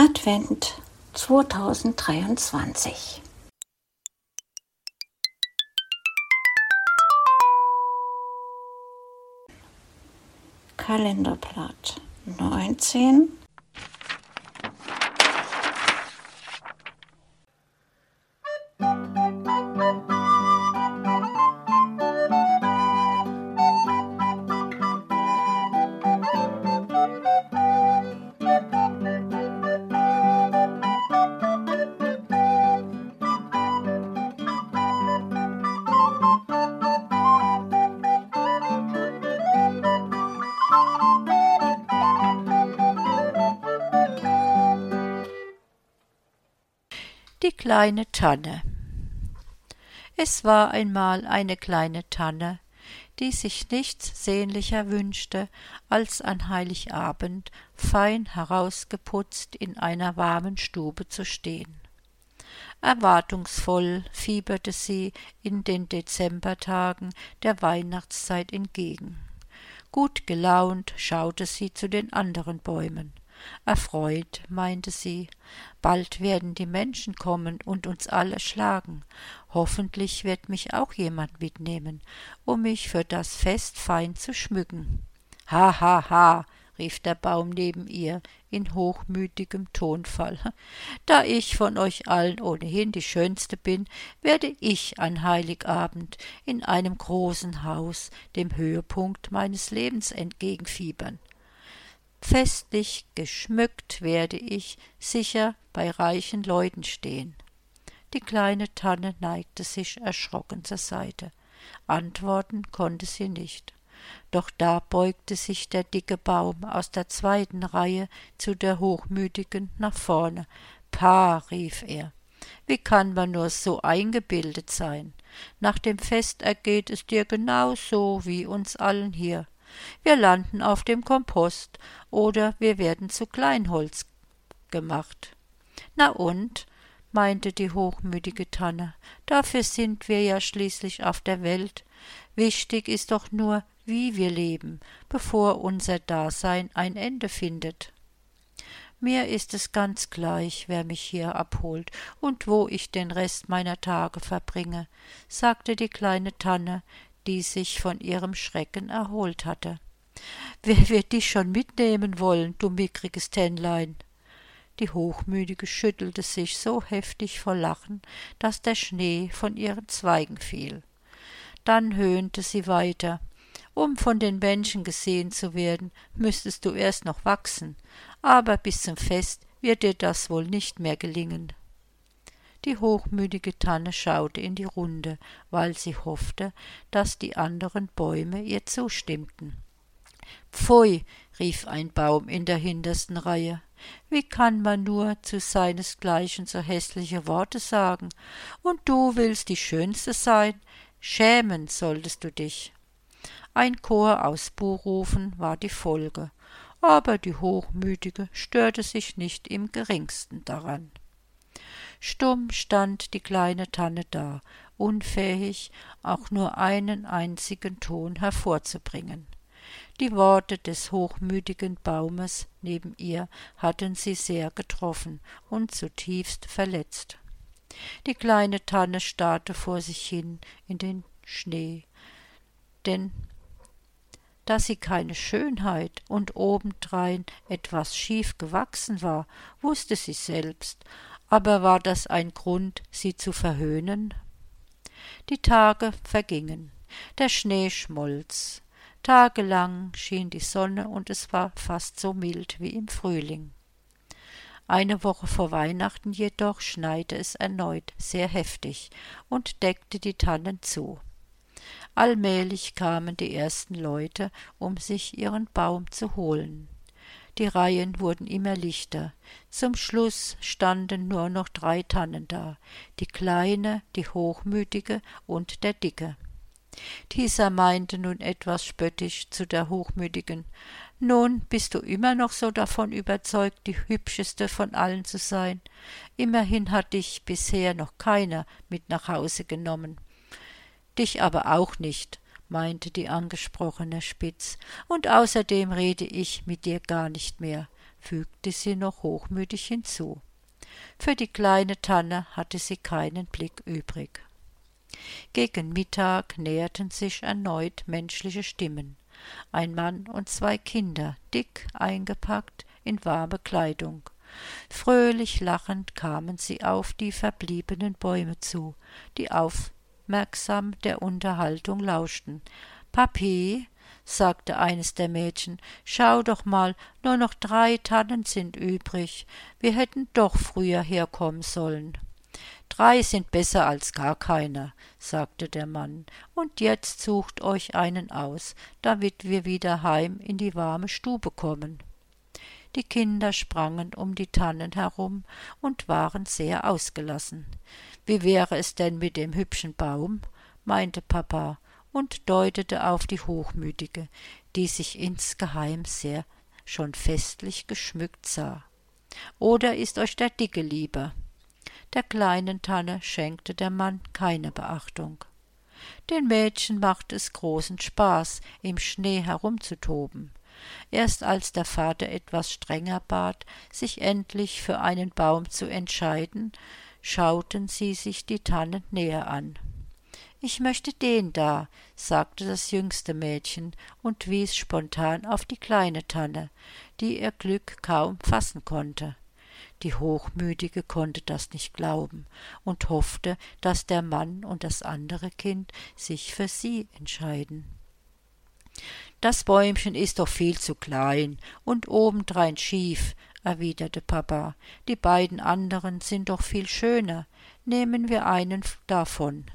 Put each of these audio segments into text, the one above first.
Advent 2023. Kalenderblatt 19 kleine Tanne Es war einmal eine kleine Tanne, die sich nichts sehnlicher wünschte, als an Heiligabend fein herausgeputzt in einer warmen Stube zu stehen. Erwartungsvoll fieberte sie in den Dezembertagen der Weihnachtszeit entgegen. Gut gelaunt schaute sie zu den anderen Bäumen. Erfreut, meinte sie, bald werden die Menschen kommen und uns alle schlagen. Hoffentlich wird mich auch jemand mitnehmen, um mich für das Fest fein zu schmücken. Ha, ha, ha, rief der Baum neben ihr in hochmütigem Tonfall. Da ich von euch allen ohnehin die Schönste bin, werde ich an Heiligabend in einem großen Haus dem Höhepunkt meines Lebens entgegenfiebern. Festlich geschmückt werde ich sicher bei reichen Leuten stehen. Die kleine Tanne neigte sich erschrocken zur Seite. Antworten konnte sie nicht. Doch da beugte sich der dicke Baum aus der zweiten Reihe zu der Hochmütigen nach vorne. Pa, rief er, wie kann man nur so eingebildet sein? Nach dem Fest ergeht es dir genau so wie uns allen hier. Wir landen auf dem Kompost oder wir werden zu Kleinholz gemacht. Na und? meinte die hochmütige Tanne, dafür sind wir ja schließlich auf der Welt. Wichtig ist doch nur, wie wir leben, bevor unser Dasein ein Ende findet. Mir ist es ganz gleich, wer mich hier abholt und wo ich den Rest meiner Tage verbringe, sagte die kleine Tanne, die sich von ihrem Schrecken erholt hatte. Wer wird dich schon mitnehmen wollen, du mickriges Tännlein? Die Hochmütige schüttelte sich so heftig vor Lachen, dass der Schnee von ihren Zweigen fiel. Dann höhnte sie weiter. Um von den Menschen gesehen zu werden, müßtest du erst noch wachsen, aber bis zum Fest wird dir das wohl nicht mehr gelingen. Die hochmütige Tanne schaute in die Runde, weil sie hoffte, dass die anderen Bäume ihr zustimmten. Pfui, rief ein Baum in der hintersten Reihe. Wie kann man nur zu seinesgleichen so hässliche Worte sagen? Und du willst die Schönste sein? Schämen solltest du dich. Ein Chor aus Buhrufen war die Folge, aber die Hochmütige störte sich nicht im geringsten daran. Stumm stand die kleine Tanne da, unfähig, auch nur einen einzigen Ton hervorzubringen. Die Worte des hochmütigen Baumes neben ihr hatten sie sehr getroffen und zutiefst verletzt. Die kleine Tanne starrte vor sich hin in den Schnee, denn da sie keine Schönheit und obendrein etwas schief gewachsen war, wusste sie selbst, aber war das ein Grund, sie zu verhöhnen? Die Tage vergingen, der Schnee schmolz, tagelang schien die Sonne und es war fast so mild wie im Frühling. Eine Woche vor Weihnachten jedoch schneite es erneut sehr heftig und deckte die Tannen zu. Allmählich kamen die ersten Leute, um sich ihren Baum zu holen. Die Reihen wurden immer lichter. Zum Schluss standen nur noch drei Tannen da, die kleine, die hochmütige und der dicke. Dieser meinte nun etwas spöttisch zu der hochmütigen Nun bist du immer noch so davon überzeugt, die hübscheste von allen zu sein. Immerhin hat dich bisher noch keiner mit nach Hause genommen. Dich aber auch nicht meinte die angesprochene spitz und außerdem rede ich mit dir gar nicht mehr fügte sie noch hochmütig hinzu. Für die kleine Tanne hatte sie keinen Blick übrig. Gegen Mittag näherten sich erneut menschliche Stimmen. Ein Mann und zwei Kinder, dick eingepackt in warme Kleidung. Fröhlich lachend kamen sie auf die verbliebenen Bäume zu, die aufmerksam der Unterhaltung lauschten. Papi, sagte eines der Mädchen, schau doch mal, nur noch drei Tannen sind übrig. Wir hätten doch früher herkommen sollen. Drei sind besser als gar keiner, sagte der Mann, und jetzt sucht euch einen aus, damit wir wieder heim in die warme Stube kommen. Die Kinder sprangen um die Tannen herum und waren sehr ausgelassen. Wie wäre es denn mit dem hübschen Baum? meinte Papa und deutete auf die Hochmütige, die sich insgeheim sehr schon festlich geschmückt sah. Oder ist euch der Dicke lieber? Der kleinen Tanne schenkte der Mann keine Beachtung. Den Mädchen machte es großen Spaß, im Schnee herumzutoben. Erst als der Vater etwas strenger bat, sich endlich für einen Baum zu entscheiden, schauten sie sich die Tannen näher an. Ich möchte den da, sagte das jüngste Mädchen und wies spontan auf die kleine Tanne, die ihr Glück kaum fassen konnte. Die Hochmütige konnte das nicht glauben und hoffte, dass der Mann und das andere Kind sich für sie entscheiden. Das Bäumchen ist doch viel zu klein und obendrein schief, erwiderte Papa. Die beiden anderen sind doch viel schöner. Nehmen wir einen davon.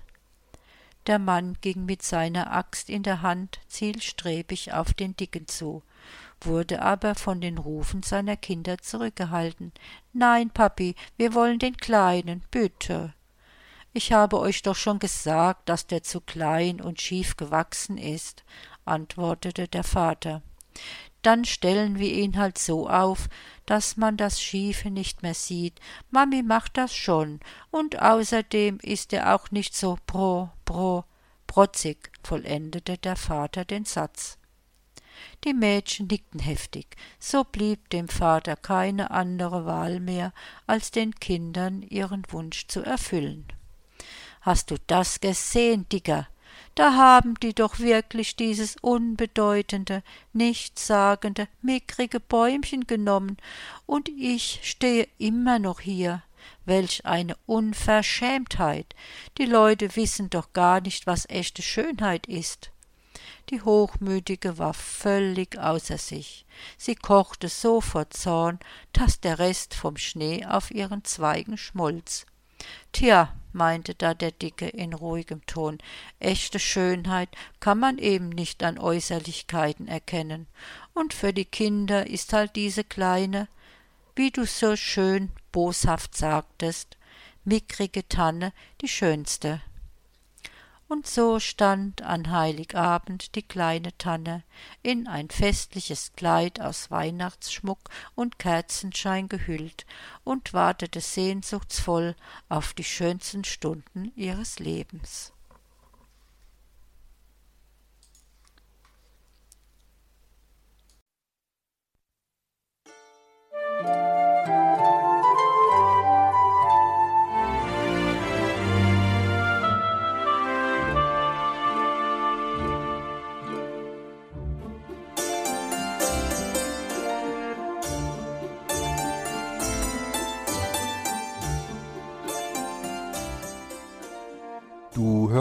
Der Mann ging mit seiner Axt in der Hand zielstrebig auf den Dicken zu, wurde aber von den Rufen seiner Kinder zurückgehalten. Nein, Papi, wir wollen den Kleinen, bitte. Ich habe euch doch schon gesagt, dass der zu klein und schief gewachsen ist, antwortete der Vater dann stellen wir ihn halt so auf, dass man das Schiefe nicht mehr sieht. Mami macht das schon, und außerdem ist er auch nicht so pro, pro, protzig, vollendete der Vater den Satz. Die Mädchen nickten heftig, so blieb dem Vater keine andere Wahl mehr, als den Kindern ihren Wunsch zu erfüllen. Hast du das gesehen, Dicker? Da haben die doch wirklich dieses unbedeutende, nichtssagende, mickrige Bäumchen genommen, und ich stehe immer noch hier. Welch eine Unverschämtheit. Die Leute wissen doch gar nicht, was echte Schönheit ist. Die Hochmütige war völlig außer sich. Sie kochte so vor Zorn, dass der Rest vom Schnee auf ihren Zweigen schmolz. Tja, meinte da der Dicke in ruhigem Ton, echte Schönheit kann man eben nicht an Äußerlichkeiten erkennen. Und für die Kinder ist halt diese kleine, wie du so schön boshaft sagtest, mickrige Tanne die schönste. Und so stand an Heiligabend die kleine Tanne in ein festliches Kleid aus Weihnachtsschmuck und Kerzenschein gehüllt und wartete sehnsuchtsvoll auf die schönsten Stunden ihres Lebens. Du